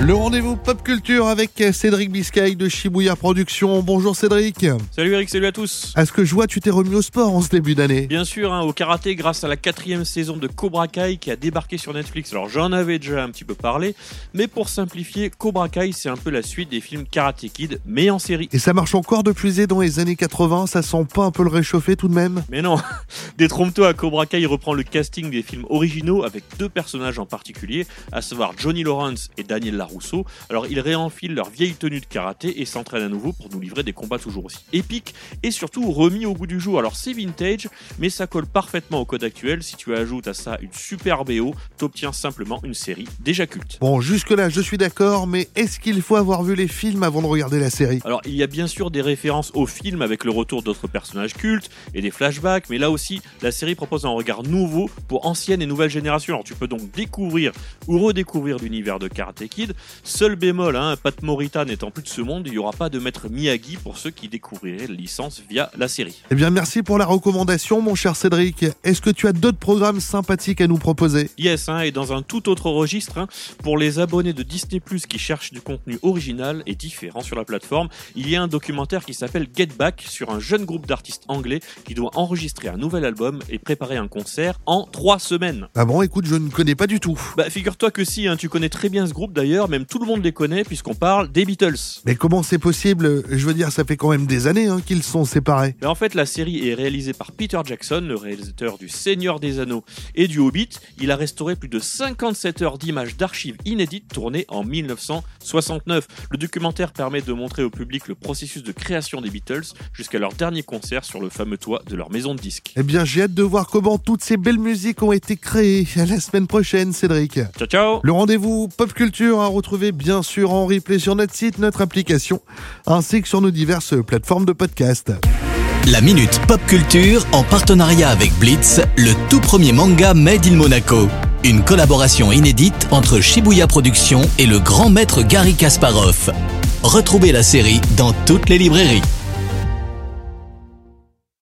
Le rendez-vous pop culture avec Cédric Biscay de Shibuya Productions. Bonjour Cédric. Salut Eric, salut à tous. Est-ce que je vois tu t'es remis au sport en ce début d'année? Bien sûr, hein, au karaté grâce à la quatrième saison de Cobra Kai qui a débarqué sur Netflix. Alors j'en avais déjà un petit peu parlé, mais pour simplifier, Cobra Kai c'est un peu la suite des films Karate Kid, mais en série. Et ça marche encore de plus dans les années 80, ça sent pas un peu le réchauffer tout de même? Mais non, détrompe-toi, Cobra Kai reprend le casting des films originaux avec deux personnages en particulier, à savoir Johnny Lawrence et Daniel LaRusso. Alors ils réenfilent leur vieille tenue de karaté et s'entraînent à nouveau pour nous livrer des combats toujours aussi épiques et surtout remis au goût du jour. Alors c'est vintage, mais ça colle parfaitement au code actuel. Si tu ajoutes à ça une super BO, t'obtiens simplement une série déjà culte. Bon, jusque-là je suis d'accord, mais est-ce qu'il faut avoir vu les films avant de regarder la série? Alors il y a bien sûr des références aux films avec le retour d'autres personnages cultes et des flashbacks, mais là aussi la série propose un regard nouveau pour anciennes et nouvelles générations. Alors tu peux donc découvrir ou redécouvrir l'univers de Karate Kid Seul bémol, hein, Pat Morita n'étant plus de ce monde, il n'y aura pas de maître Miyagi pour ceux qui découvriraient la licence via la série. Eh bien, merci pour la recommandation, mon cher Cédric. Est-ce que tu as d'autres programmes sympathiques à nous proposer? Yes, hein, et dans un tout autre registre, hein, pour les abonnés de Disney Plus qui cherchent du contenu original et différent sur la plateforme, il y a un documentaire qui s'appelle Get Back sur un jeune groupe d'artistes anglais qui doit enregistrer un nouvel album et préparer un concert en trois semaines. Ah bon, écoute, je ne connais pas du tout. Bah, figure-toi que si, tu connais très bien ce groupe d'ailleurs, même tout le monde les connaît puisqu'on parle des Beatles. Mais comment c'est possible? Je veux dire, ça fait quand même des années hein, qu'ils sont séparés. Mais en fait, la série est réalisée par Peter Jackson, le réalisateur du Seigneur des Anneaux et du Hobbit. Il a restauré plus de 57 heures d'images d'archives inédites tournées en 1969. Le documentaire permet de montrer au public le processus de création des Beatles jusqu'à leur dernier concert sur le fameux toit de leur maison de disques. Eh bien, j'ai hâte de voir comment toutes ces belles musiques ont été créées. À la semaine prochaine, Cédric. Ciao, ciao Le rendez-vous Pop Culture retrouver bien sûr en replay sur notre site, notre application, ainsi que sur nos diverses plateformes de podcast. La Minute Pop Culture en partenariat avec Blitz, le tout premier manga Made in Monaco. Une collaboration inédite entre Shibuya Productions et le grand maître Gary Kasparov. Retrouvez la série dans toutes les librairies.